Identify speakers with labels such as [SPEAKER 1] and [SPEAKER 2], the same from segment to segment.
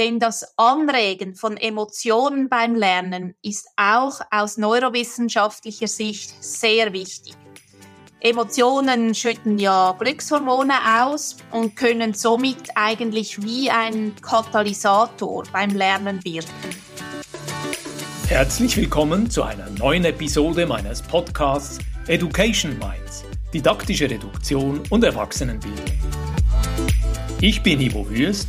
[SPEAKER 1] denn das Anregen von Emotionen beim Lernen ist auch aus neurowissenschaftlicher Sicht sehr wichtig. Emotionen schütten ja Glückshormone aus und können somit eigentlich wie ein Katalysator beim Lernen wirken.
[SPEAKER 2] Herzlich willkommen zu einer neuen Episode meines Podcasts Education Minds, didaktische Reduktion und Erwachsenenbildung. Ich bin Ivo Würst,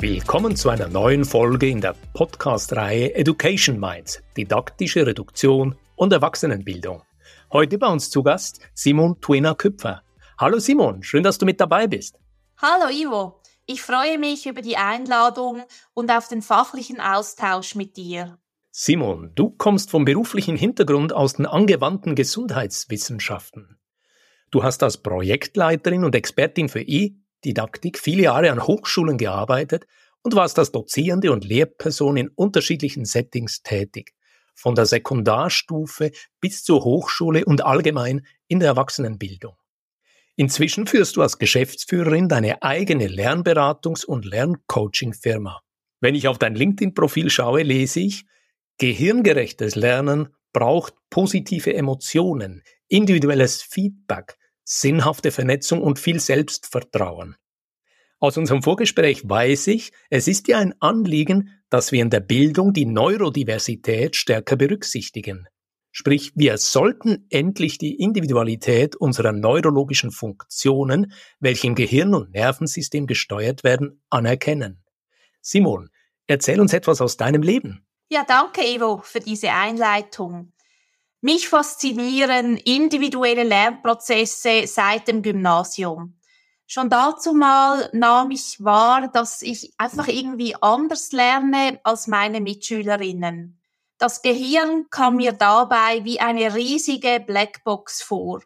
[SPEAKER 2] Willkommen zu einer neuen Folge in der Podcast-Reihe Education Minds, didaktische Reduktion und Erwachsenenbildung. Heute bei uns zu Gast Simon Twiner-Küpfer. Hallo Simon, schön, dass du mit dabei bist.
[SPEAKER 1] Hallo Ivo, ich freue mich über die Einladung und auf den fachlichen Austausch mit dir.
[SPEAKER 2] Simon, du kommst vom beruflichen Hintergrund aus den angewandten Gesundheitswissenschaften. Du hast als Projektleiterin und Expertin für E-Didaktik viele Jahre an Hochschulen gearbeitet und warst als Dozierende und Lehrperson in unterschiedlichen Settings tätig von der Sekundarstufe bis zur Hochschule und allgemein in der Erwachsenenbildung. Inzwischen führst du als Geschäftsführerin deine eigene Lernberatungs- und Lerncoaching-Firma. Wenn ich auf dein LinkedIn-Profil schaue, lese ich, gehirngerechtes Lernen braucht positive Emotionen, individuelles Feedback, sinnhafte Vernetzung und viel Selbstvertrauen. Aus unserem Vorgespräch weiß ich, es ist dir ein Anliegen, dass wir in der Bildung die Neurodiversität stärker berücksichtigen. Sprich, wir sollten endlich die Individualität unserer neurologischen Funktionen, welche im Gehirn und Nervensystem gesteuert werden, anerkennen. Simon, erzähl uns etwas aus deinem Leben.
[SPEAKER 1] Ja, danke, Evo, für diese Einleitung. Mich faszinieren individuelle Lernprozesse seit dem Gymnasium schon dazu mal nahm ich wahr, dass ich einfach irgendwie anders lerne als meine Mitschülerinnen. Das Gehirn kam mir dabei wie eine riesige Blackbox vor.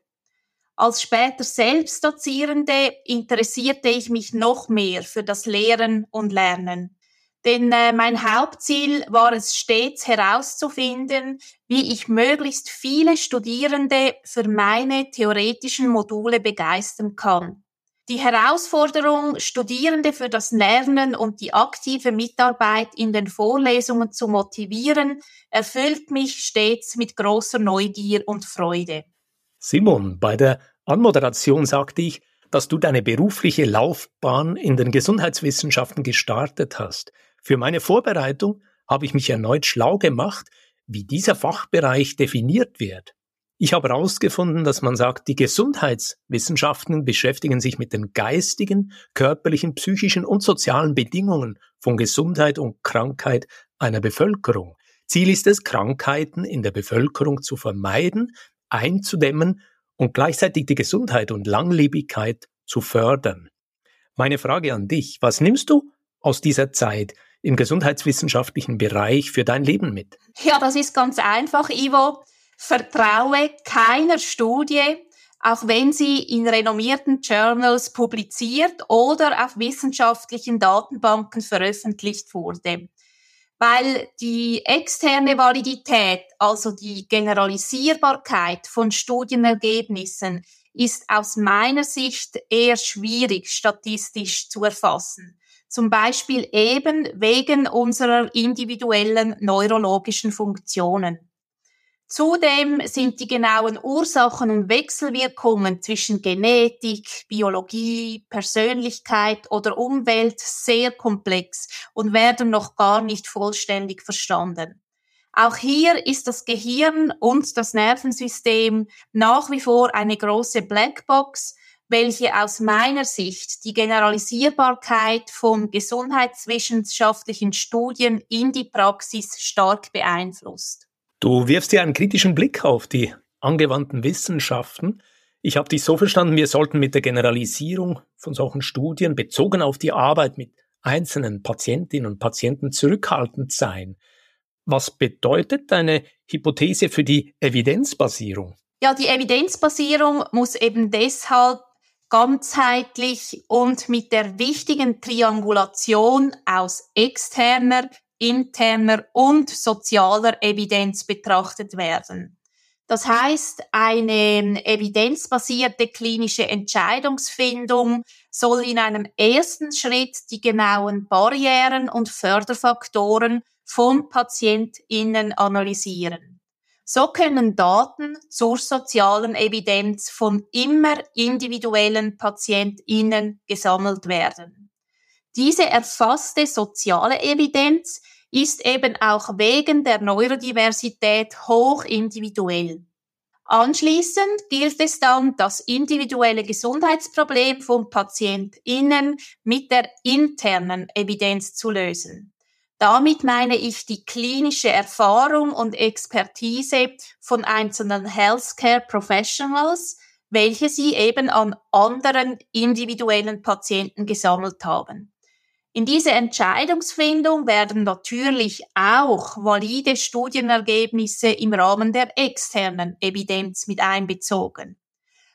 [SPEAKER 1] Als später Selbstdozierende interessierte ich mich noch mehr für das Lehren und Lernen. Denn äh, mein Hauptziel war es stets herauszufinden, wie ich möglichst viele Studierende für meine theoretischen Module begeistern kann. Die Herausforderung, Studierende für das Lernen und die aktive Mitarbeit in den Vorlesungen zu motivieren, erfüllt mich stets mit großer Neugier und Freude.
[SPEAKER 2] Simon, bei der Anmoderation sagte ich, dass du deine berufliche Laufbahn in den Gesundheitswissenschaften gestartet hast. Für meine Vorbereitung habe ich mich erneut schlau gemacht, wie dieser Fachbereich definiert wird. Ich habe herausgefunden, dass man sagt, die Gesundheitswissenschaften beschäftigen sich mit den geistigen, körperlichen, psychischen und sozialen Bedingungen von Gesundheit und Krankheit einer Bevölkerung. Ziel ist es, Krankheiten in der Bevölkerung zu vermeiden, einzudämmen und gleichzeitig die Gesundheit und Langlebigkeit zu fördern. Meine Frage an dich, was nimmst du aus dieser Zeit im gesundheitswissenschaftlichen Bereich für dein Leben mit?
[SPEAKER 1] Ja, das ist ganz einfach, Ivo. Vertraue keiner Studie, auch wenn sie in renommierten Journals publiziert oder auf wissenschaftlichen Datenbanken veröffentlicht wurde. Weil die externe Validität, also die Generalisierbarkeit von Studienergebnissen, ist aus meiner Sicht eher schwierig statistisch zu erfassen. Zum Beispiel eben wegen unserer individuellen neurologischen Funktionen. Zudem sind die genauen Ursachen und Wechselwirkungen zwischen Genetik, Biologie, Persönlichkeit oder Umwelt sehr komplex und werden noch gar nicht vollständig verstanden. Auch hier ist das Gehirn und das Nervensystem nach wie vor eine große Blackbox, welche aus meiner Sicht die Generalisierbarkeit von gesundheitswissenschaftlichen Studien in die Praxis stark beeinflusst.
[SPEAKER 2] Du wirfst ja einen kritischen Blick auf die angewandten Wissenschaften. Ich habe dich so verstanden, wir sollten mit der Generalisierung von solchen Studien bezogen auf die Arbeit mit einzelnen Patientinnen und Patienten zurückhaltend sein. Was bedeutet deine Hypothese für die Evidenzbasierung?
[SPEAKER 1] Ja, die Evidenzbasierung muss eben deshalb ganzheitlich und mit der wichtigen Triangulation aus externer, interner und sozialer Evidenz betrachtet werden. Das heißt, eine evidenzbasierte klinische Entscheidungsfindung soll in einem ersten Schritt die genauen Barrieren und Förderfaktoren von PatientInnen analysieren. So können Daten zur sozialen Evidenz von immer individuellen PatientInnen gesammelt werden. Diese erfasste soziale Evidenz ist eben auch wegen der Neurodiversität hoch individuell. Anschließend gilt es dann, das individuelle Gesundheitsproblem von PatientInnen mit der internen Evidenz zu lösen. Damit meine ich die klinische Erfahrung und Expertise von einzelnen Healthcare Professionals, welche sie eben an anderen individuellen Patienten gesammelt haben. In diese Entscheidungsfindung werden natürlich auch valide Studienergebnisse im Rahmen der externen Evidenz mit einbezogen.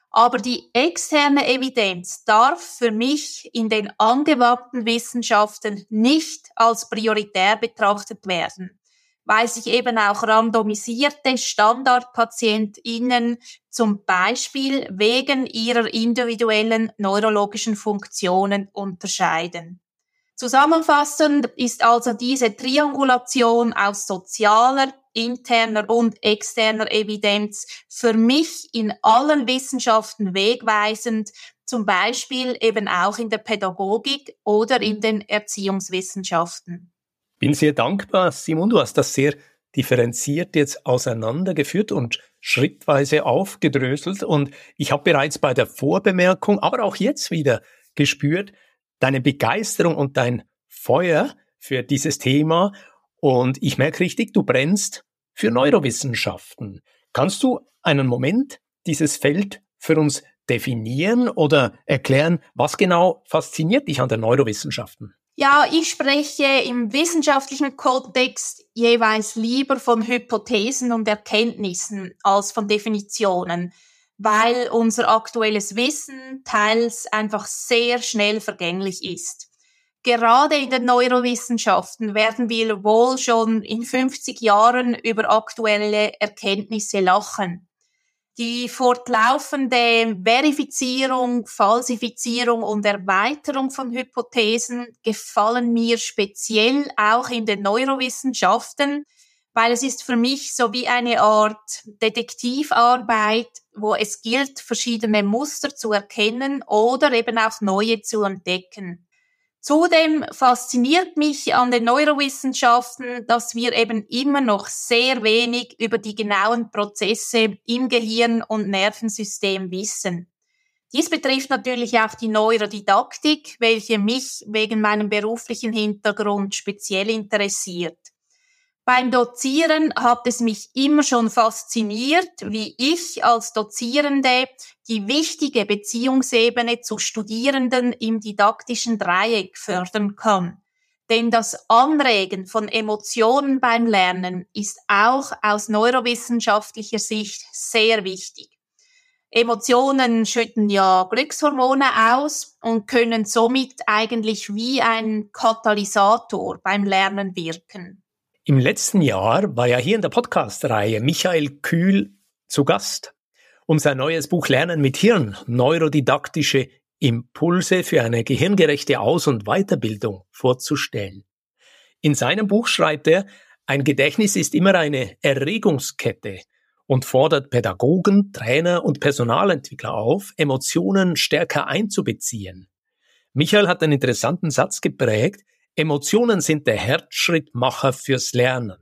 [SPEAKER 1] Aber die externe Evidenz darf für mich in den angewandten Wissenschaften nicht als prioritär betrachtet werden, weil sich eben auch randomisierte Standardpatientinnen zum Beispiel wegen ihrer individuellen neurologischen Funktionen unterscheiden. Zusammenfassend ist also diese Triangulation aus sozialer, interner und externer Evidenz für mich in allen Wissenschaften wegweisend, zum Beispiel eben auch in der Pädagogik oder in den Erziehungswissenschaften.
[SPEAKER 2] Bin sehr dankbar, Simon, du hast das sehr differenziert jetzt auseinandergeführt und schrittweise aufgedröselt und ich habe bereits bei der Vorbemerkung, aber auch jetzt wieder gespürt, deine Begeisterung und dein Feuer für dieses Thema. Und ich merke richtig, du brennst für Neurowissenschaften. Kannst du einen Moment dieses Feld für uns definieren oder erklären, was genau fasziniert dich an den Neurowissenschaften?
[SPEAKER 1] Ja, ich spreche im wissenschaftlichen Kontext jeweils lieber von Hypothesen und Erkenntnissen als von Definitionen weil unser aktuelles Wissen teils einfach sehr schnell vergänglich ist. Gerade in den Neurowissenschaften werden wir wohl schon in 50 Jahren über aktuelle Erkenntnisse lachen. Die fortlaufende Verifizierung, Falsifizierung und Erweiterung von Hypothesen gefallen mir speziell auch in den Neurowissenschaften, weil es ist für mich so wie eine Art Detektivarbeit, wo es gilt, verschiedene Muster zu erkennen oder eben auch neue zu entdecken. Zudem fasziniert mich an den Neurowissenschaften, dass wir eben immer noch sehr wenig über die genauen Prozesse im Gehirn und Nervensystem wissen. Dies betrifft natürlich auch die Neurodidaktik, welche mich wegen meinem beruflichen Hintergrund speziell interessiert. Beim Dozieren hat es mich immer schon fasziniert, wie ich als Dozierende die wichtige Beziehungsebene zu Studierenden im didaktischen Dreieck fördern kann. Denn das Anregen von Emotionen beim Lernen ist auch aus neurowissenschaftlicher Sicht sehr wichtig. Emotionen schütten ja Glückshormone aus und können somit eigentlich wie ein Katalysator beim Lernen wirken.
[SPEAKER 2] Im letzten Jahr war ja hier in der Podcast-Reihe Michael Kühl zu Gast, um sein neues Buch Lernen mit Hirn, neurodidaktische Impulse für eine gehirngerechte Aus- und Weiterbildung vorzustellen. In seinem Buch schreibt er, ein Gedächtnis ist immer eine Erregungskette und fordert Pädagogen, Trainer und Personalentwickler auf, Emotionen stärker einzubeziehen. Michael hat einen interessanten Satz geprägt, Emotionen sind der Herzschrittmacher fürs Lernen.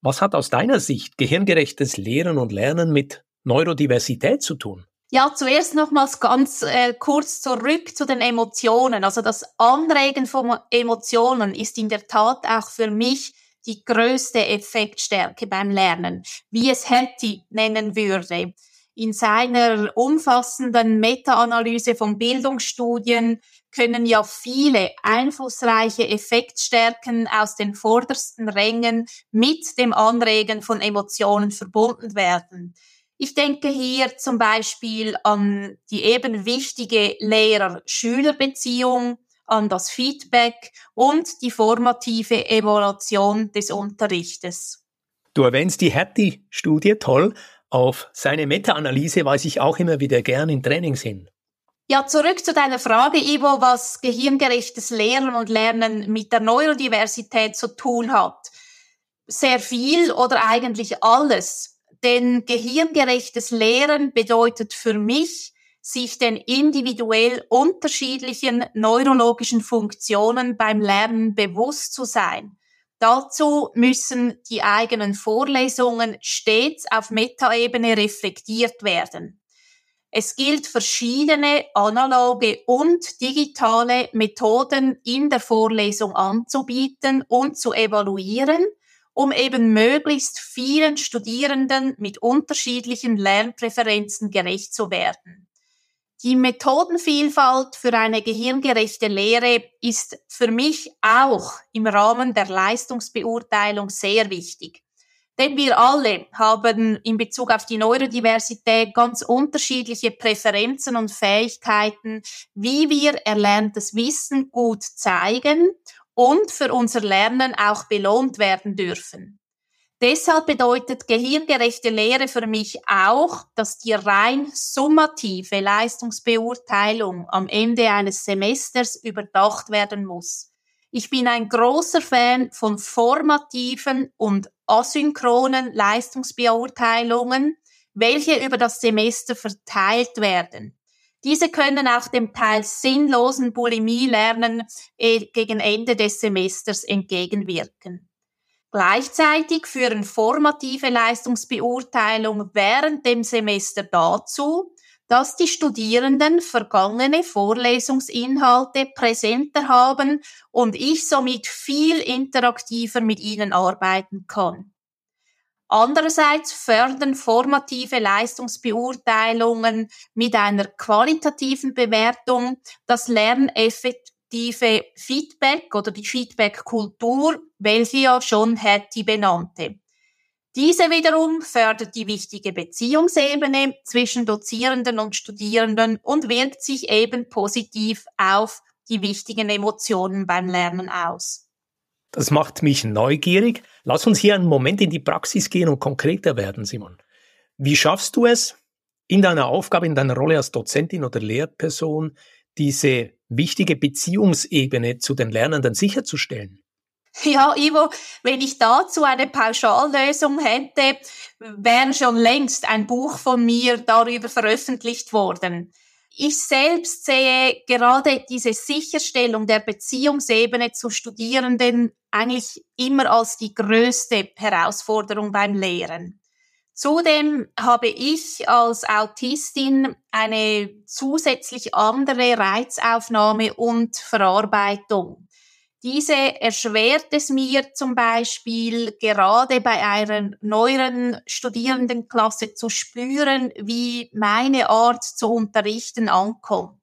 [SPEAKER 2] Was hat aus deiner Sicht gehirngerechtes Lehren und Lernen mit Neurodiversität zu tun?
[SPEAKER 1] Ja, zuerst nochmals ganz äh, kurz zurück zu den Emotionen. Also das Anregen von Emotionen ist in der Tat auch für mich die größte Effektstärke beim Lernen, wie es Hattie nennen würde. In seiner umfassenden Meta-Analyse von Bildungsstudien können ja viele einflussreiche Effektstärken aus den vordersten Rängen mit dem Anregen von Emotionen verbunden werden. Ich denke hier zum Beispiel an die eben wichtige Lehrer-Schüler-Beziehung, an das Feedback und die formative Evaluation des Unterrichtes.
[SPEAKER 2] Du erwähnst die Hattie-Studie, toll. Auf seine Meta-Analyse weise ich auch immer wieder gern in Trainings hin.
[SPEAKER 1] Ja, zurück zu deiner Frage, Ivo, was gehirngerechtes Lernen und Lernen mit der Neurodiversität zu tun hat. Sehr viel oder eigentlich alles. Denn gehirngerechtes Lehren bedeutet für mich, sich den individuell unterschiedlichen neurologischen Funktionen beim Lernen bewusst zu sein. Dazu müssen die eigenen Vorlesungen stets auf Metaebene reflektiert werden. Es gilt verschiedene analoge und digitale Methoden in der Vorlesung anzubieten und zu evaluieren, um eben möglichst vielen Studierenden mit unterschiedlichen Lernpräferenzen gerecht zu werden. Die Methodenvielfalt für eine gehirngerechte Lehre ist für mich auch im Rahmen der Leistungsbeurteilung sehr wichtig. Denn wir alle haben in Bezug auf die Neurodiversität ganz unterschiedliche Präferenzen und Fähigkeiten, wie wir erlerntes Wissen gut zeigen und für unser Lernen auch belohnt werden dürfen. Deshalb bedeutet gehirngerechte Lehre für mich auch, dass die rein summative Leistungsbeurteilung am Ende eines Semesters überdacht werden muss. Ich bin ein großer Fan von formativen und asynchronen Leistungsbeurteilungen, welche über das Semester verteilt werden. Diese können auch dem teils sinnlosen Bulimie-Lernen äh, gegen Ende des Semesters entgegenwirken. Gleichzeitig führen formative Leistungsbeurteilungen während dem Semester dazu, dass die Studierenden vergangene Vorlesungsinhalte präsenter haben und ich somit viel interaktiver mit ihnen arbeiten kann. Andererseits fördern formative Leistungsbeurteilungen mit einer qualitativen Bewertung das lerneffektive Feedback oder die Feedback-Kultur, welche ja schon Hattie benannte. Diese wiederum fördert die wichtige Beziehungsebene zwischen Dozierenden und Studierenden und wirkt sich eben positiv auf die wichtigen Emotionen beim Lernen aus.
[SPEAKER 2] Das macht mich neugierig. Lass uns hier einen Moment in die Praxis gehen und konkreter werden, Simon. Wie schaffst du es, in deiner Aufgabe, in deiner Rolle als Dozentin oder Lehrperson, diese wichtige Beziehungsebene zu den Lernenden sicherzustellen?
[SPEAKER 1] Ja, Ivo, wenn ich dazu eine Pauschallösung hätte, wäre schon längst ein Buch von mir darüber veröffentlicht worden. Ich selbst sehe gerade diese Sicherstellung der Beziehungsebene zu Studierenden eigentlich immer als die größte Herausforderung beim Lehren. Zudem habe ich als Autistin eine zusätzlich andere Reizaufnahme und Verarbeitung. Diese erschwert es mir zum Beispiel gerade bei einer neueren Studierendenklasse zu spüren, wie meine Art zu unterrichten ankommt.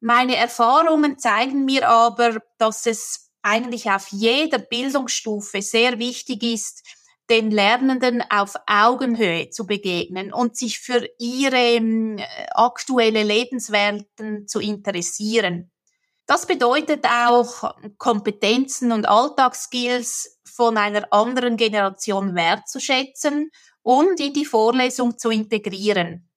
[SPEAKER 1] Meine Erfahrungen zeigen mir aber, dass es eigentlich auf jeder Bildungsstufe sehr wichtig ist, den Lernenden auf Augenhöhe zu begegnen und sich für ihre äh, aktuelle Lebenswelten zu interessieren. Das bedeutet auch, Kompetenzen und Alltagsskills von einer anderen Generation wertzuschätzen und in die Vorlesung zu integrieren.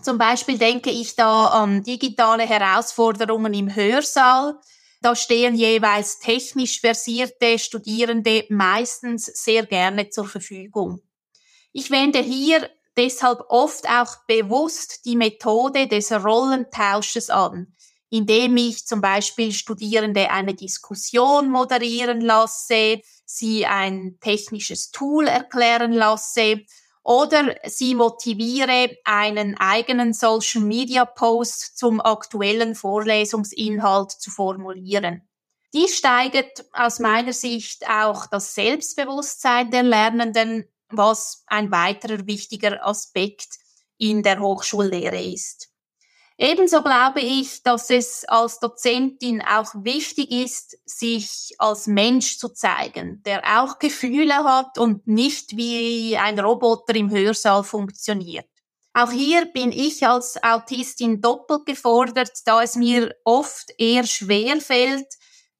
[SPEAKER 1] Zum Beispiel denke ich da an digitale Herausforderungen im Hörsaal. Da stehen jeweils technisch versierte Studierende meistens sehr gerne zur Verfügung. Ich wende hier deshalb oft auch bewusst die Methode des Rollentausches an, indem ich zum Beispiel Studierende eine Diskussion moderieren lasse, sie ein technisches Tool erklären lasse oder sie motiviere, einen eigenen Social Media Post zum aktuellen Vorlesungsinhalt zu formulieren. Dies steigert aus meiner Sicht auch das Selbstbewusstsein der Lernenden, was ein weiterer wichtiger Aspekt in der Hochschullehre ist. Ebenso glaube ich, dass es als Dozentin auch wichtig ist, sich als Mensch zu zeigen, der auch Gefühle hat und nicht wie ein Roboter im Hörsaal funktioniert. Auch hier bin ich als Autistin doppelt gefordert, da es mir oft eher schwer fällt,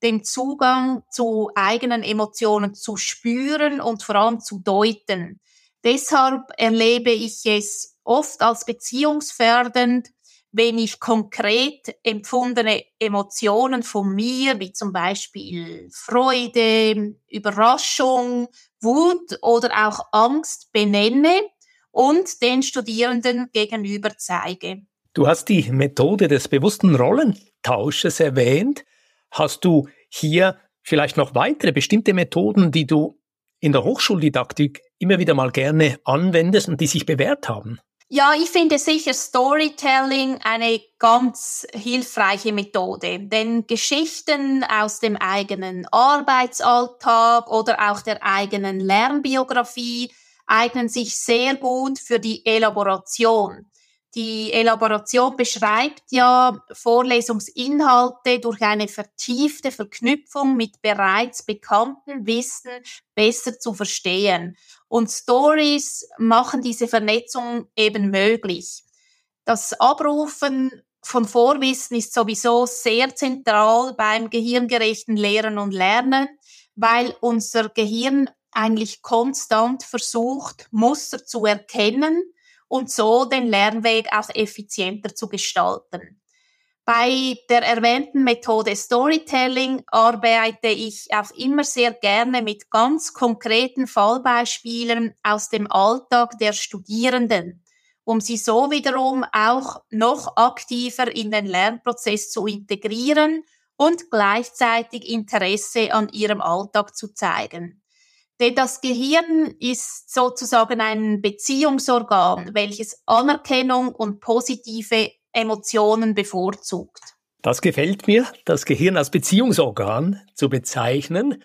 [SPEAKER 1] den Zugang zu eigenen Emotionen zu spüren und vor allem zu deuten. Deshalb erlebe ich es oft als beziehungsfördernd, wenn ich konkret empfundene Emotionen von mir, wie zum Beispiel Freude, Überraschung, Wut oder auch Angst benenne und den Studierenden gegenüber zeige.
[SPEAKER 2] Du hast die Methode des bewussten Rollentausches erwähnt. Hast du hier vielleicht noch weitere bestimmte Methoden, die du in der Hochschuldidaktik immer wieder mal gerne anwendest und die sich bewährt haben?
[SPEAKER 1] Ja, ich finde sicher Storytelling eine ganz hilfreiche Methode, denn Geschichten aus dem eigenen Arbeitsalltag oder auch der eigenen Lernbiografie eignen sich sehr gut für die Elaboration. Die Elaboration beschreibt ja Vorlesungsinhalte durch eine vertiefte Verknüpfung mit bereits bekannten Wissen besser zu verstehen. Und Stories machen diese Vernetzung eben möglich. Das Abrufen von Vorwissen ist sowieso sehr zentral beim gehirngerechten Lehren und Lernen, weil unser Gehirn eigentlich konstant versucht, Muster zu erkennen und so den Lernweg auch effizienter zu gestalten. Bei der erwähnten Methode Storytelling arbeite ich auch immer sehr gerne mit ganz konkreten Fallbeispielen aus dem Alltag der Studierenden, um sie so wiederum auch noch aktiver in den Lernprozess zu integrieren und gleichzeitig Interesse an ihrem Alltag zu zeigen. Denn das Gehirn ist sozusagen ein Beziehungsorgan, welches Anerkennung und positive Emotionen bevorzugt.
[SPEAKER 2] Das gefällt mir, das Gehirn als Beziehungsorgan zu bezeichnen.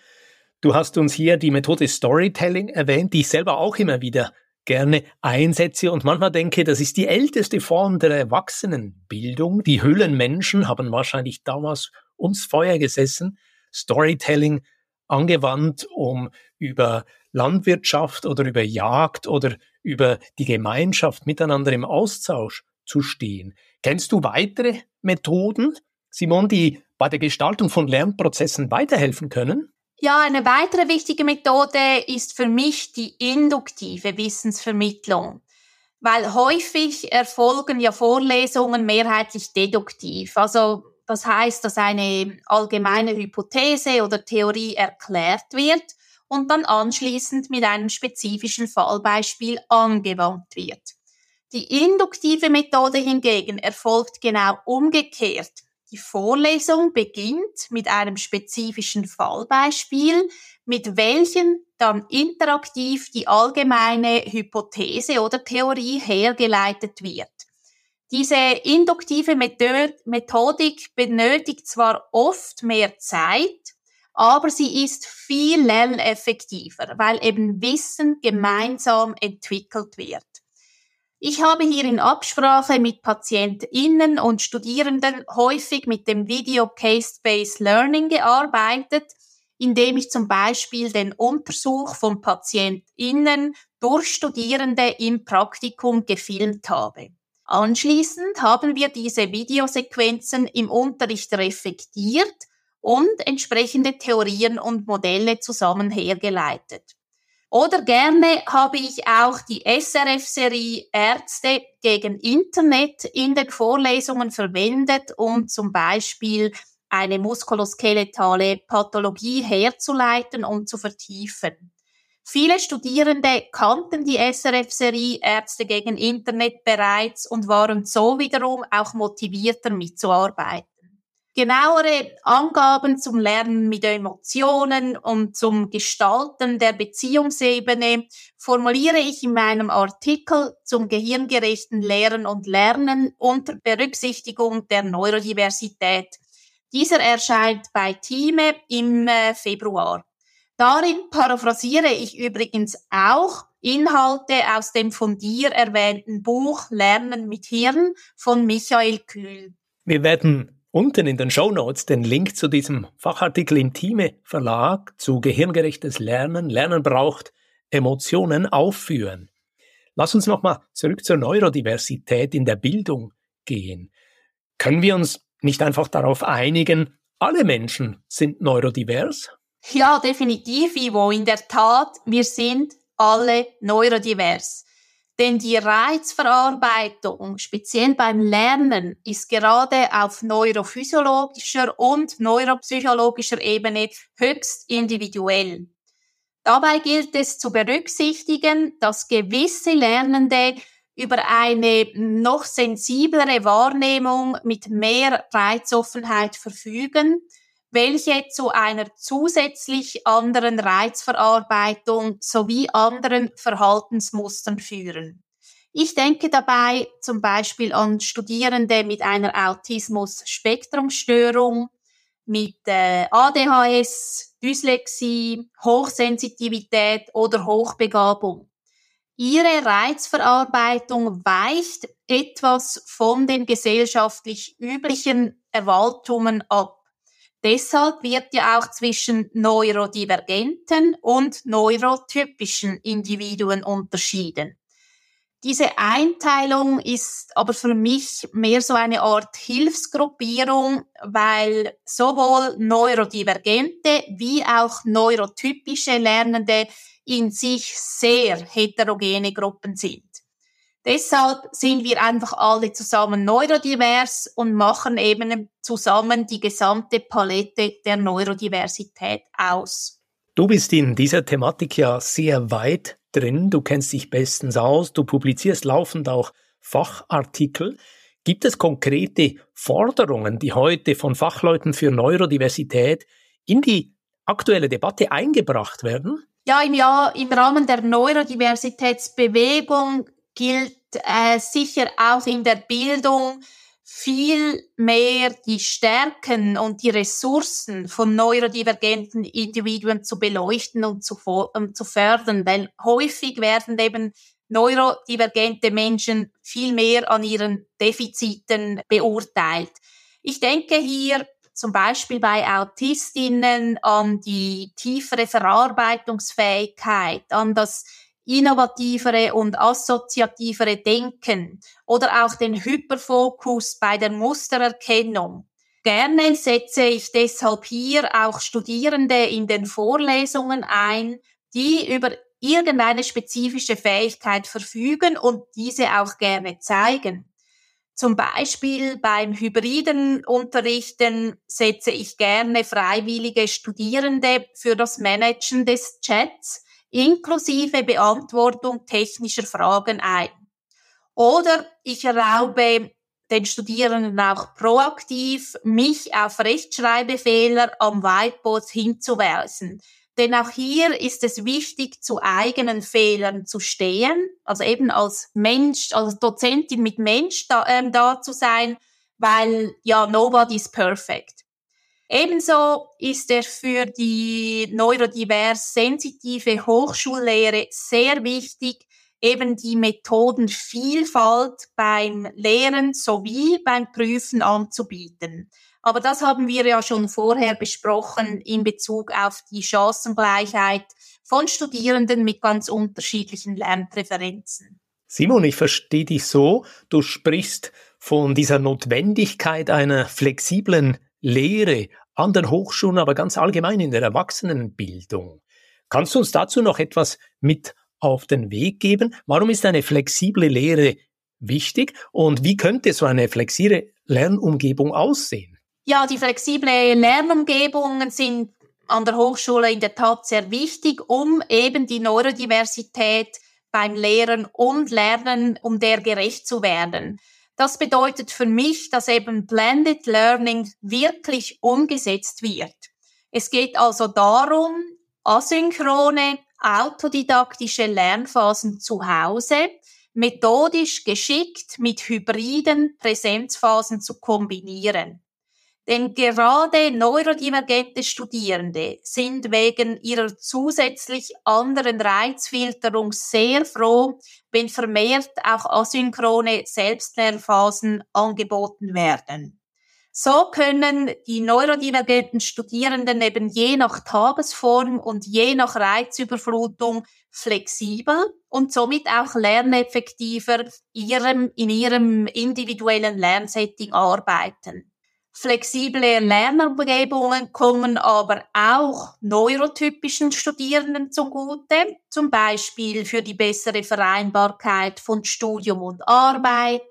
[SPEAKER 2] Du hast uns hier die Methode Storytelling erwähnt, die ich selber auch immer wieder gerne einsetze und manchmal denke, das ist die älteste Form der Erwachsenenbildung. Die Höhlenmenschen haben wahrscheinlich damals ums Feuer gesessen, Storytelling angewandt, um über Landwirtschaft oder über Jagd oder über die Gemeinschaft miteinander im Austausch zu stehen. Kennst du weitere Methoden, Simon, die bei der Gestaltung von Lernprozessen weiterhelfen können?
[SPEAKER 1] Ja, eine weitere wichtige Methode ist für mich die induktive Wissensvermittlung, weil häufig erfolgen ja Vorlesungen mehrheitlich deduktiv. Also das heißt, dass eine allgemeine Hypothese oder Theorie erklärt wird und dann anschließend mit einem spezifischen Fallbeispiel angewandt wird. Die induktive Methode hingegen erfolgt genau umgekehrt. Die Vorlesung beginnt mit einem spezifischen Fallbeispiel, mit welchen dann interaktiv die allgemeine Hypothese oder Theorie hergeleitet wird. Diese induktive Methodik benötigt zwar oft mehr Zeit, aber sie ist viel lerneffektiver, weil eben Wissen gemeinsam entwickelt wird. Ich habe hier in Absprache mit PatientInnen und Studierenden häufig mit dem Video Case-Based Learning gearbeitet, indem ich zum Beispiel den Untersuch von PatientInnen durch Studierende im Praktikum gefilmt habe. Anschließend haben wir diese Videosequenzen im Unterricht reflektiert und entsprechende Theorien und Modelle zusammen hergeleitet. Oder gerne habe ich auch die SRF-Serie Ärzte gegen Internet in den Vorlesungen verwendet, um zum Beispiel eine muskuloskeletale Pathologie herzuleiten und zu vertiefen. Viele Studierende kannten die SRF-Serie Ärzte gegen Internet bereits und waren so wiederum auch motivierter mitzuarbeiten. Genauere Angaben zum Lernen mit Emotionen und zum Gestalten der Beziehungsebene formuliere ich in meinem Artikel zum gehirngerechten Lehren und Lernen unter Berücksichtigung der Neurodiversität. Dieser erscheint bei Time im äh, Februar. Darin paraphrasiere ich übrigens auch Inhalte aus dem von dir erwähnten Buch Lernen mit Hirn von Michael Kühl.
[SPEAKER 2] Wir werden unten in den Show Notes den Link zu diesem Fachartikel im Time Verlag zu gehirngerechtes Lernen, Lernen braucht Emotionen aufführen. Lass uns nochmal zurück zur Neurodiversität in der Bildung gehen. Können wir uns nicht einfach darauf einigen, alle Menschen sind neurodivers?
[SPEAKER 1] Ja, definitiv, Ivo. In der Tat, wir sind alle neurodivers. Denn die Reizverarbeitung, speziell beim Lernen, ist gerade auf neurophysiologischer und neuropsychologischer Ebene höchst individuell. Dabei gilt es zu berücksichtigen, dass gewisse Lernende über eine noch sensiblere Wahrnehmung mit mehr Reizoffenheit verfügen, welche zu einer zusätzlich anderen Reizverarbeitung sowie anderen Verhaltensmustern führen. Ich denke dabei zum Beispiel an Studierende mit einer Autismus-Spektrumstörung, mit äh, ADHS, Dyslexie, Hochsensitivität oder Hochbegabung. Ihre Reizverarbeitung weicht etwas von den gesellschaftlich üblichen Erwartungen ab. Deshalb wird ja auch zwischen neurodivergenten und neurotypischen Individuen unterschieden. Diese Einteilung ist aber für mich mehr so eine Art Hilfsgruppierung, weil sowohl neurodivergente wie auch neurotypische Lernende in sich sehr heterogene Gruppen sind. Deshalb sind wir einfach alle zusammen neurodivers und machen eben zusammen die gesamte Palette der Neurodiversität aus.
[SPEAKER 2] Du bist in dieser Thematik ja sehr weit drin, du kennst dich bestens aus, du publizierst laufend auch Fachartikel. Gibt es konkrete Forderungen, die heute von Fachleuten für Neurodiversität in die aktuelle Debatte eingebracht werden?
[SPEAKER 1] Ja, im, Jahr, im Rahmen der Neurodiversitätsbewegung gilt äh, sicher auch in der Bildung viel mehr die Stärken und die Ressourcen von neurodivergenten Individuen zu beleuchten und zu, um, zu fördern, weil häufig werden eben neurodivergente Menschen viel mehr an ihren Defiziten beurteilt. Ich denke hier zum Beispiel bei Autistinnen an die tiefere Verarbeitungsfähigkeit, an das innovativere und assoziativere Denken oder auch den Hyperfokus bei der Mustererkennung. Gerne setze ich deshalb hier auch Studierende in den Vorlesungen ein, die über irgendeine spezifische Fähigkeit verfügen und diese auch gerne zeigen. Zum Beispiel beim hybriden Unterrichten setze ich gerne freiwillige Studierende für das Managen des Chats inklusive Beantwortung technischer Fragen ein. Oder ich erlaube den Studierenden auch proaktiv, mich auf Rechtschreibfehler am Whiteboard hinzuweisen. Denn auch hier ist es wichtig, zu eigenen Fehlern zu stehen, also eben als Mensch, als Dozentin mit Mensch da, ähm, da zu sein, weil ja, nobody's perfect. Ebenso ist er für die neurodivers sensitive Hochschullehre sehr wichtig, eben die Methodenvielfalt beim Lehren sowie beim Prüfen anzubieten. Aber das haben wir ja schon vorher besprochen in Bezug auf die Chancengleichheit von Studierenden mit ganz unterschiedlichen Lernpräferenzen.
[SPEAKER 2] Simon, ich verstehe dich so, du sprichst von dieser Notwendigkeit einer flexiblen Lehre an den Hochschulen, aber ganz allgemein in der Erwachsenenbildung. Kannst du uns dazu noch etwas mit auf den Weg geben? Warum ist eine flexible Lehre wichtig und wie könnte so eine flexible Lernumgebung aussehen?
[SPEAKER 1] Ja, die flexible Lernumgebungen sind an der Hochschule in der Tat sehr wichtig, um eben die Neurodiversität beim Lehren und Lernen, um der gerecht zu werden. Das bedeutet für mich, dass eben Blended Learning wirklich umgesetzt wird. Es geht also darum, asynchrone, autodidaktische Lernphasen zu Hause methodisch geschickt mit hybriden Präsenzphasen zu kombinieren. Denn gerade neurodivergente Studierende sind wegen ihrer zusätzlich anderen Reizfilterung sehr froh, wenn vermehrt auch asynchrone Selbstlernphasen angeboten werden. So können die neurodivergenten Studierenden eben je nach Tagesform und je nach Reizüberflutung flexibel und somit auch lerneffektiver ihrem, in ihrem individuellen Lernsetting arbeiten. Flexible Lernumgebungen kommen aber auch neurotypischen Studierenden zugute, zum Beispiel für die bessere Vereinbarkeit von Studium und Arbeit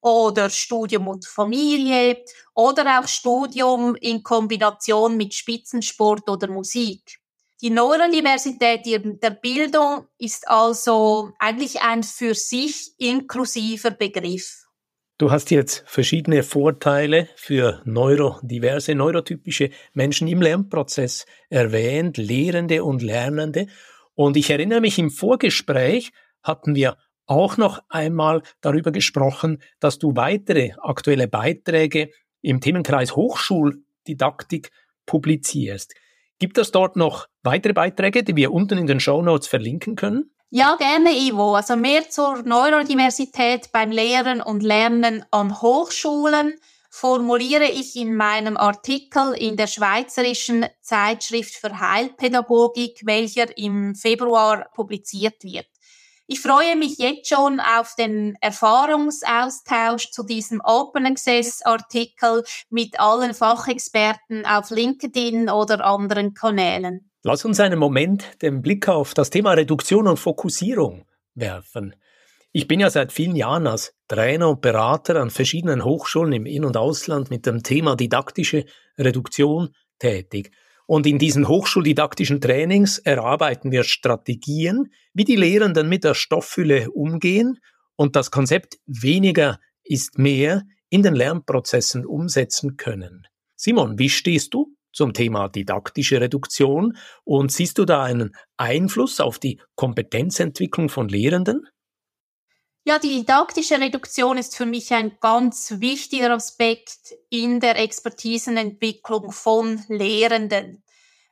[SPEAKER 1] oder Studium und Familie oder auch Studium in Kombination mit Spitzensport oder Musik. Die Neurodiversität der Bildung ist also eigentlich ein für sich inklusiver Begriff.
[SPEAKER 2] Du hast jetzt verschiedene Vorteile für neurodiverse, neurotypische Menschen im Lernprozess erwähnt, Lehrende und Lernende. Und ich erinnere mich, im Vorgespräch hatten wir auch noch einmal darüber gesprochen, dass du weitere aktuelle Beiträge im Themenkreis Hochschuldidaktik publizierst. Gibt es dort noch weitere Beiträge, die wir unten in den Show Notes verlinken können?
[SPEAKER 1] Ja, gerne, Ivo. Also mehr zur Neurodiversität beim Lehren und Lernen an Hochschulen formuliere ich in meinem Artikel in der Schweizerischen Zeitschrift für Heilpädagogik, welcher im Februar publiziert wird. Ich freue mich jetzt schon auf den Erfahrungsaustausch zu diesem Open Access Artikel mit allen Fachexperten auf LinkedIn oder anderen Kanälen.
[SPEAKER 2] Lass uns einen Moment den Blick auf das Thema Reduktion und Fokussierung werfen. Ich bin ja seit vielen Jahren als Trainer und Berater an verschiedenen Hochschulen im In- und Ausland mit dem Thema didaktische Reduktion tätig. Und in diesen hochschuldidaktischen Trainings erarbeiten wir Strategien, wie die Lehrenden mit der Stofffülle umgehen und das Konzept weniger ist mehr in den Lernprozessen umsetzen können. Simon, wie stehst du zum Thema didaktische Reduktion und siehst du da einen Einfluss auf die Kompetenzentwicklung von Lehrenden?
[SPEAKER 1] Ja, die didaktische Reduktion ist für mich ein ganz wichtiger Aspekt in der Expertisenentwicklung von Lehrenden.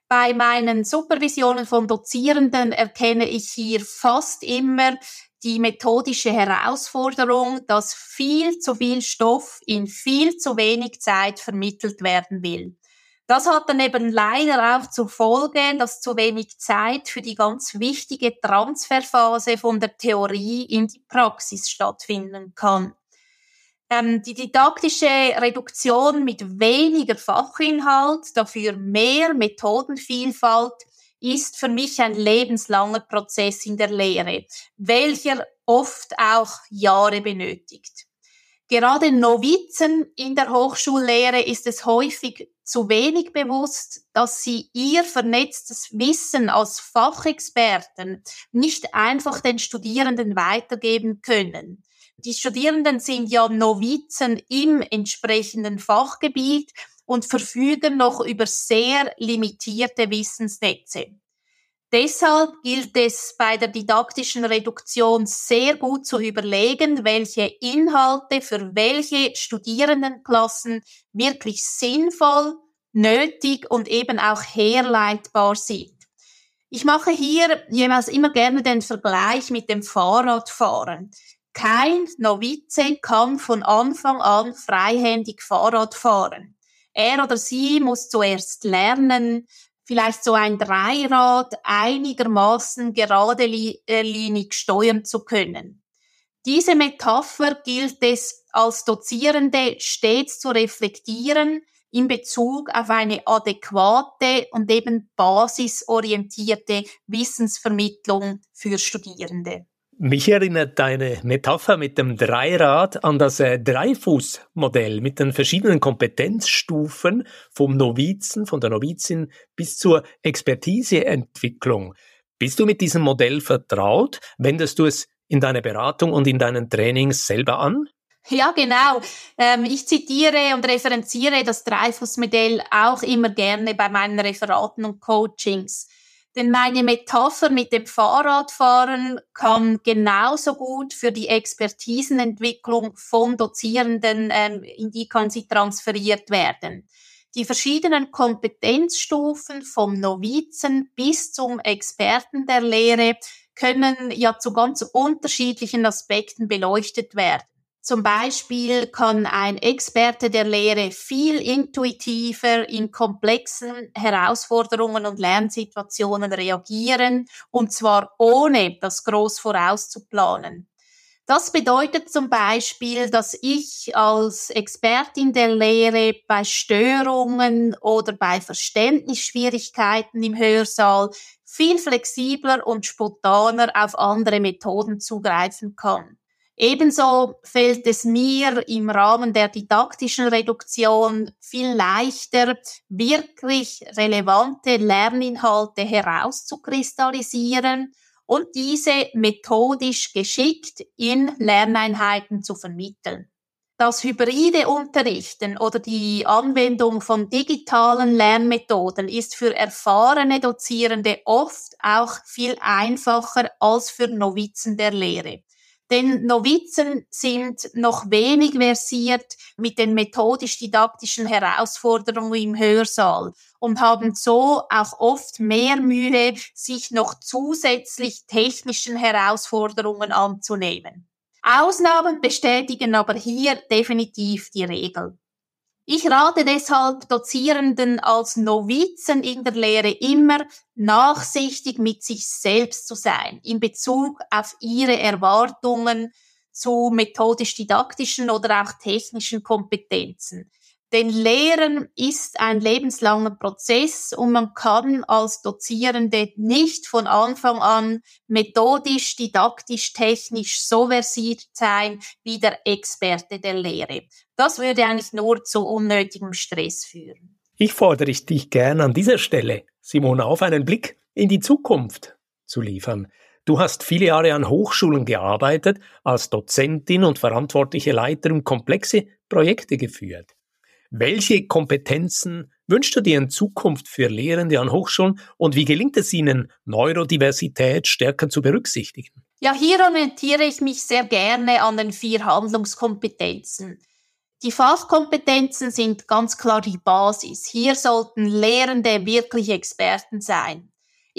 [SPEAKER 1] Bei meinen Supervisionen von Dozierenden erkenne ich hier fast immer die methodische Herausforderung, dass viel zu viel Stoff in viel zu wenig Zeit vermittelt werden will. Das hat dann eben leider auch zur Folge, dass zu wenig Zeit für die ganz wichtige Transferphase von der Theorie in die Praxis stattfinden kann. Ähm, die didaktische Reduktion mit weniger Fachinhalt, dafür mehr Methodenvielfalt, ist für mich ein lebenslanger Prozess in der Lehre, welcher oft auch Jahre benötigt. Gerade Novizen in der Hochschullehre ist es häufig zu wenig bewusst, dass sie ihr vernetztes Wissen als Fachexperten nicht einfach den Studierenden weitergeben können. Die Studierenden sind ja Novizen im entsprechenden Fachgebiet und verfügen noch über sehr limitierte Wissensnetze. Deshalb gilt es bei der didaktischen Reduktion sehr gut zu überlegen, welche Inhalte für welche Studierendenklassen wirklich sinnvoll, nötig und eben auch herleitbar sind. Ich mache hier jemals immer gerne den Vergleich mit dem Fahrradfahren. Kein Novize kann von Anfang an freihändig Fahrrad fahren. Er oder sie muss zuerst lernen, vielleicht so ein Dreirad einigermaßen geradelinig steuern zu können. Diese Metapher gilt es als Dozierende stets zu reflektieren in Bezug auf eine adäquate und eben basisorientierte Wissensvermittlung für Studierende.
[SPEAKER 2] Mich erinnert deine Metapher mit dem Dreirad an das äh, Dreifußmodell mit den verschiedenen Kompetenzstufen vom Novizen, von der Novizin bis zur Expertiseentwicklung. Bist du mit diesem Modell vertraut? Wendest du es in deiner Beratung und in deinen Trainings selber an?
[SPEAKER 1] Ja, genau. Ähm, ich zitiere und referenziere das Dreifußmodell auch immer gerne bei meinen Referaten und Coachings. Denn meine Metapher mit dem Fahrradfahren kann genauso gut für die Expertisenentwicklung von Dozierenden, ähm, in die kann sie transferiert werden. Die verschiedenen Kompetenzstufen vom Novizen bis zum Experten der Lehre können ja zu ganz unterschiedlichen Aspekten beleuchtet werden. Zum Beispiel kann ein Experte der Lehre viel intuitiver in komplexen Herausforderungen und Lernsituationen reagieren, und zwar ohne das groß vorauszuplanen. Das bedeutet zum Beispiel, dass ich als Expertin der Lehre bei Störungen oder bei Verständnisschwierigkeiten im Hörsaal viel flexibler und spontaner auf andere Methoden zugreifen kann. Ebenso fällt es mir im Rahmen der didaktischen Reduktion viel leichter, wirklich relevante Lerninhalte herauszukristallisieren und diese methodisch geschickt in Lerneinheiten zu vermitteln. Das hybride Unterrichten oder die Anwendung von digitalen Lernmethoden ist für erfahrene Dozierende oft auch viel einfacher als für Novizen der Lehre. Denn Novizen sind noch wenig versiert mit den methodisch-didaktischen Herausforderungen im Hörsaal und haben so auch oft mehr Mühe, sich noch zusätzlich technischen Herausforderungen anzunehmen. Ausnahmen bestätigen aber hier definitiv die Regel. Ich rate deshalb Dozierenden als Novizen in der Lehre immer nachsichtig mit sich selbst zu sein in Bezug auf ihre Erwartungen zu methodisch-didaktischen oder auch technischen Kompetenzen. Denn Lehren ist ein lebenslanger Prozess und man kann als Dozierende nicht von Anfang an methodisch, didaktisch, technisch so versiert sein wie der Experte der Lehre. Das würde eigentlich nur zu unnötigem Stress führen.
[SPEAKER 2] Ich fordere dich gern an dieser Stelle, Simone, auf einen Blick in die Zukunft zu liefern. Du hast viele Jahre an Hochschulen gearbeitet, als Dozentin und verantwortliche Leiterin komplexe Projekte geführt. Welche Kompetenzen wünschst du dir in Zukunft für Lehrende an Hochschulen und wie gelingt es ihnen, Neurodiversität stärker zu berücksichtigen?
[SPEAKER 1] Ja, hier orientiere ich mich sehr gerne an den vier Handlungskompetenzen. Die Fachkompetenzen sind ganz klar die Basis. Hier sollten Lehrende wirklich Experten sein.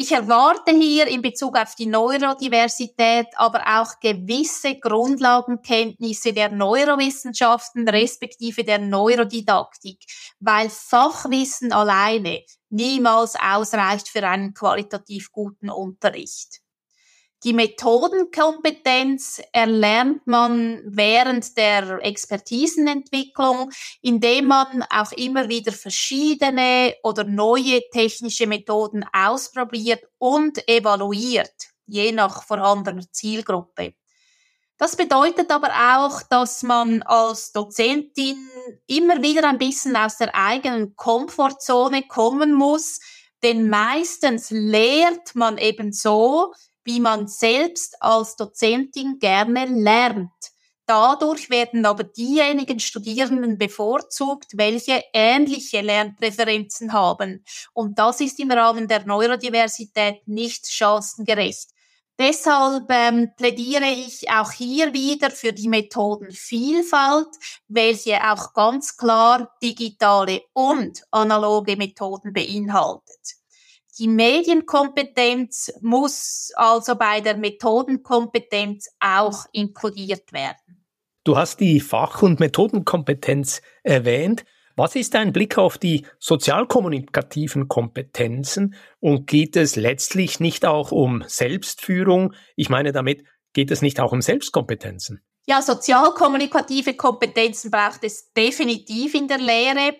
[SPEAKER 1] Ich erwarte hier in Bezug auf die Neurodiversität aber auch gewisse Grundlagenkenntnisse der Neurowissenschaften respektive der Neurodidaktik, weil Fachwissen alleine niemals ausreicht für einen qualitativ guten Unterricht. Die Methodenkompetenz erlernt man während der Expertisenentwicklung, indem man auch immer wieder verschiedene oder neue technische Methoden ausprobiert und evaluiert, je nach vorhandener Zielgruppe. Das bedeutet aber auch, dass man als Dozentin immer wieder ein bisschen aus der eigenen Komfortzone kommen muss, denn meistens lehrt man eben so, wie man selbst als Dozentin gerne lernt. Dadurch werden aber diejenigen Studierenden bevorzugt, welche ähnliche Lernpräferenzen haben. Und das ist im Rahmen der Neurodiversität nicht chancengerecht. Deshalb ähm, plädiere ich auch hier wieder für die Methodenvielfalt, welche auch ganz klar digitale und analoge Methoden beinhaltet. Die Medienkompetenz muss also bei der Methodenkompetenz auch inkludiert werden.
[SPEAKER 2] Du hast die Fach- und Methodenkompetenz erwähnt. Was ist dein Blick auf die sozialkommunikativen Kompetenzen und geht es letztlich nicht auch um Selbstführung? Ich meine damit, geht es nicht auch um Selbstkompetenzen?
[SPEAKER 1] Ja, sozialkommunikative Kompetenzen braucht es definitiv in der Lehre.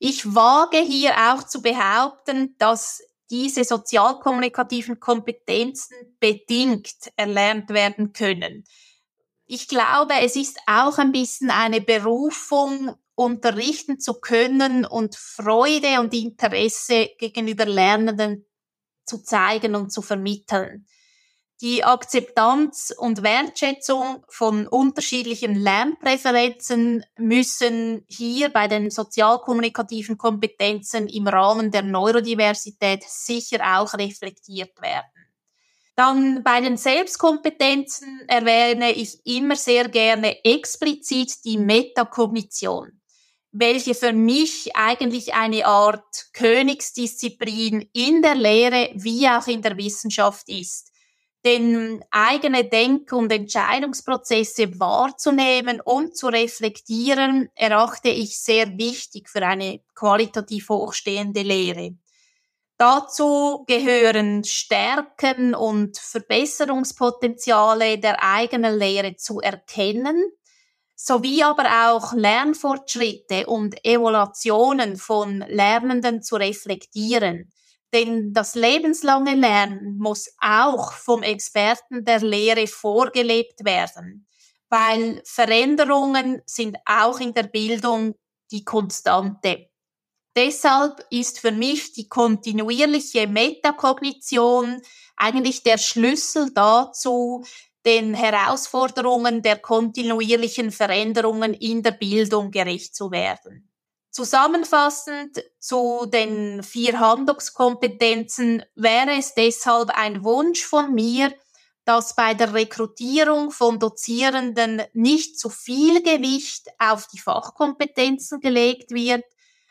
[SPEAKER 1] Ich wage hier auch zu behaupten, dass diese sozialkommunikativen Kompetenzen bedingt erlernt werden können. Ich glaube, es ist auch ein bisschen eine Berufung, unterrichten zu können und Freude und Interesse gegenüber Lernenden zu zeigen und zu vermitteln. Die Akzeptanz und Wertschätzung von unterschiedlichen Lernpräferenzen müssen hier bei den sozialkommunikativen Kompetenzen im Rahmen der Neurodiversität sicher auch reflektiert werden. Dann bei den Selbstkompetenzen erwähne ich immer sehr gerne explizit die Metakognition. welche für mich eigentlich eine Art Königsdisziplin in der Lehre wie auch in der Wissenschaft ist. Denn eigene Denk- und Entscheidungsprozesse wahrzunehmen und zu reflektieren, erachte ich sehr wichtig für eine qualitativ hochstehende Lehre. Dazu gehören Stärken und Verbesserungspotenziale der eigenen Lehre zu erkennen, sowie aber auch Lernfortschritte und Evaluationen von Lernenden zu reflektieren. Denn das lebenslange Lernen muss auch vom Experten der Lehre vorgelebt werden, weil Veränderungen sind auch in der Bildung die Konstante. Deshalb ist für mich die kontinuierliche Metakognition eigentlich der Schlüssel dazu, den Herausforderungen der kontinuierlichen Veränderungen in der Bildung gerecht zu werden. Zusammenfassend zu den vier Handlungskompetenzen wäre es deshalb ein Wunsch von mir, dass bei der Rekrutierung von Dozierenden nicht zu viel Gewicht auf die Fachkompetenzen gelegt wird,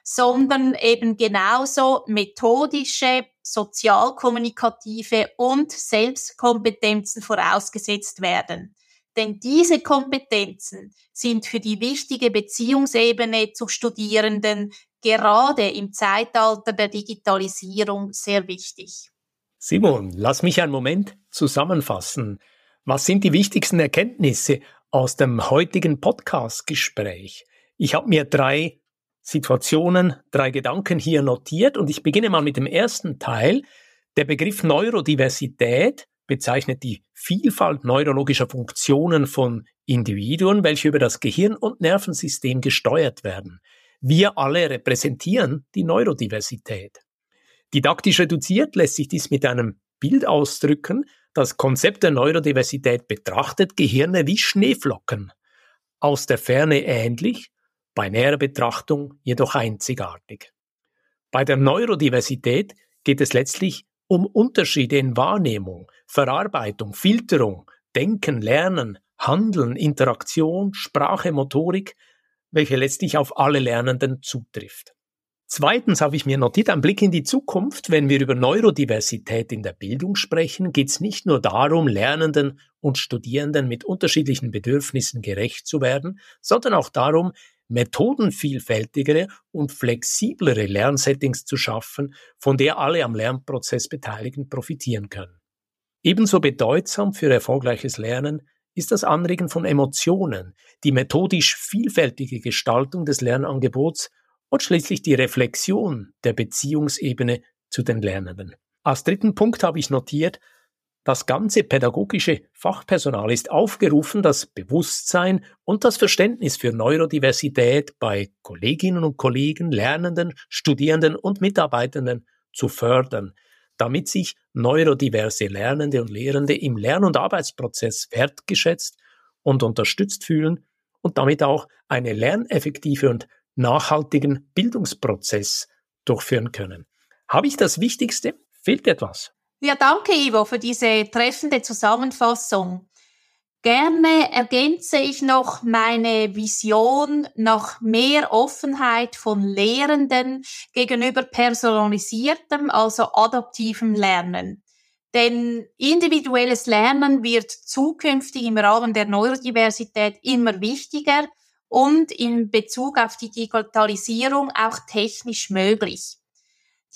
[SPEAKER 1] sondern eben genauso methodische, sozialkommunikative und Selbstkompetenzen vorausgesetzt werden. Denn diese Kompetenzen sind für die wichtige Beziehungsebene zu Studierenden gerade im Zeitalter der Digitalisierung sehr wichtig.
[SPEAKER 2] Simon, lass mich einen Moment zusammenfassen. Was sind die wichtigsten Erkenntnisse aus dem heutigen Podcast-Gespräch? Ich habe mir drei Situationen, drei Gedanken hier notiert und ich beginne mal mit dem ersten Teil. Der Begriff Neurodiversität bezeichnet die Vielfalt neurologischer Funktionen von Individuen, welche über das Gehirn und Nervensystem gesteuert werden. Wir alle repräsentieren die Neurodiversität. Didaktisch reduziert lässt sich dies mit einem Bild ausdrücken. Das Konzept der Neurodiversität betrachtet Gehirne wie Schneeflocken. Aus der Ferne ähnlich, bei näherer Betrachtung jedoch einzigartig. Bei der Neurodiversität geht es letztlich um Unterschiede in Wahrnehmung, Verarbeitung, Filterung, Denken, Lernen, Handeln, Interaktion, Sprache, Motorik, welche letztlich auf alle Lernenden zutrifft. Zweitens habe ich mir notiert, ein Blick in die Zukunft. Wenn wir über Neurodiversität in der Bildung sprechen, geht es nicht nur darum, Lernenden und Studierenden mit unterschiedlichen Bedürfnissen gerecht zu werden, sondern auch darum, methodenvielfältigere und flexiblere Lernsettings zu schaffen, von der alle am Lernprozess Beteiligten profitieren können. Ebenso bedeutsam für erfolgreiches Lernen ist das Anregen von Emotionen, die methodisch vielfältige Gestaltung des Lernangebots und schließlich die Reflexion der Beziehungsebene zu den Lernenden. Als dritten Punkt habe ich notiert, das ganze pädagogische Fachpersonal ist aufgerufen, das Bewusstsein und das Verständnis für Neurodiversität bei Kolleginnen und Kollegen, Lernenden, Studierenden und Mitarbeitenden zu fördern, damit sich neurodiverse Lernende und Lehrende im Lern- und Arbeitsprozess wertgeschätzt und unterstützt fühlen und damit auch einen lerneffektive und nachhaltigen Bildungsprozess durchführen können. Habe ich das Wichtigste? Fehlt etwas?
[SPEAKER 1] Ja, danke Ivo für diese treffende Zusammenfassung. Gerne ergänze ich noch meine Vision nach mehr Offenheit von Lehrenden gegenüber personalisiertem, also adaptivem Lernen. Denn individuelles Lernen wird zukünftig im Rahmen der Neurodiversität immer wichtiger und in Bezug auf die Digitalisierung auch technisch möglich.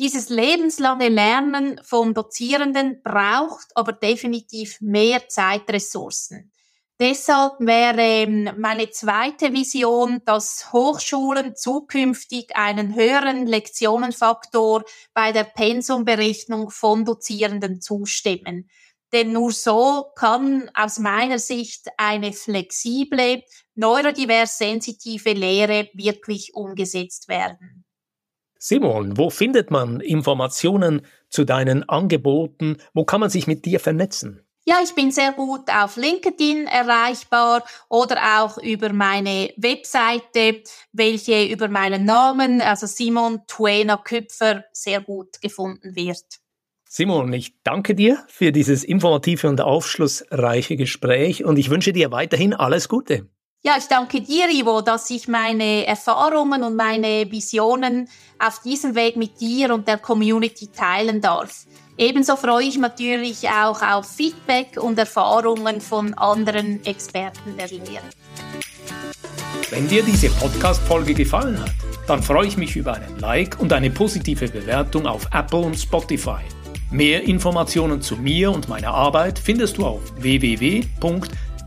[SPEAKER 1] Dieses lebenslange Lernen von Dozierenden braucht aber definitiv mehr Zeitressourcen. Deshalb wäre ähm, meine zweite Vision, dass Hochschulen zukünftig einen höheren Lektionenfaktor bei der Pensumberechnung von Dozierenden zustimmen. Denn nur so kann aus meiner Sicht eine flexible, neurodivers sensitive Lehre wirklich umgesetzt werden.
[SPEAKER 2] Simon, wo findet man Informationen zu deinen Angeboten? Wo kann man sich mit dir vernetzen?
[SPEAKER 1] Ja, ich bin sehr gut auf LinkedIn erreichbar oder auch über meine Webseite, welche über meinen Namen, also Simon Tuena Küpfer, sehr gut gefunden wird.
[SPEAKER 2] Simon, ich danke dir für dieses informative und aufschlussreiche Gespräch und ich wünsche dir weiterhin alles Gute.
[SPEAKER 1] Ja, ich danke dir, Ivo, dass ich meine Erfahrungen und meine Visionen auf diesem Weg mit dir und der Community teilen darf. Ebenso freue ich mich natürlich auch auf Feedback und Erfahrungen von anderen Experten der Lehre.
[SPEAKER 2] Wenn dir diese Podcast-Folge gefallen hat, dann freue ich mich über einen Like und eine positive Bewertung auf Apple und Spotify. Mehr Informationen zu mir und meiner Arbeit findest du auf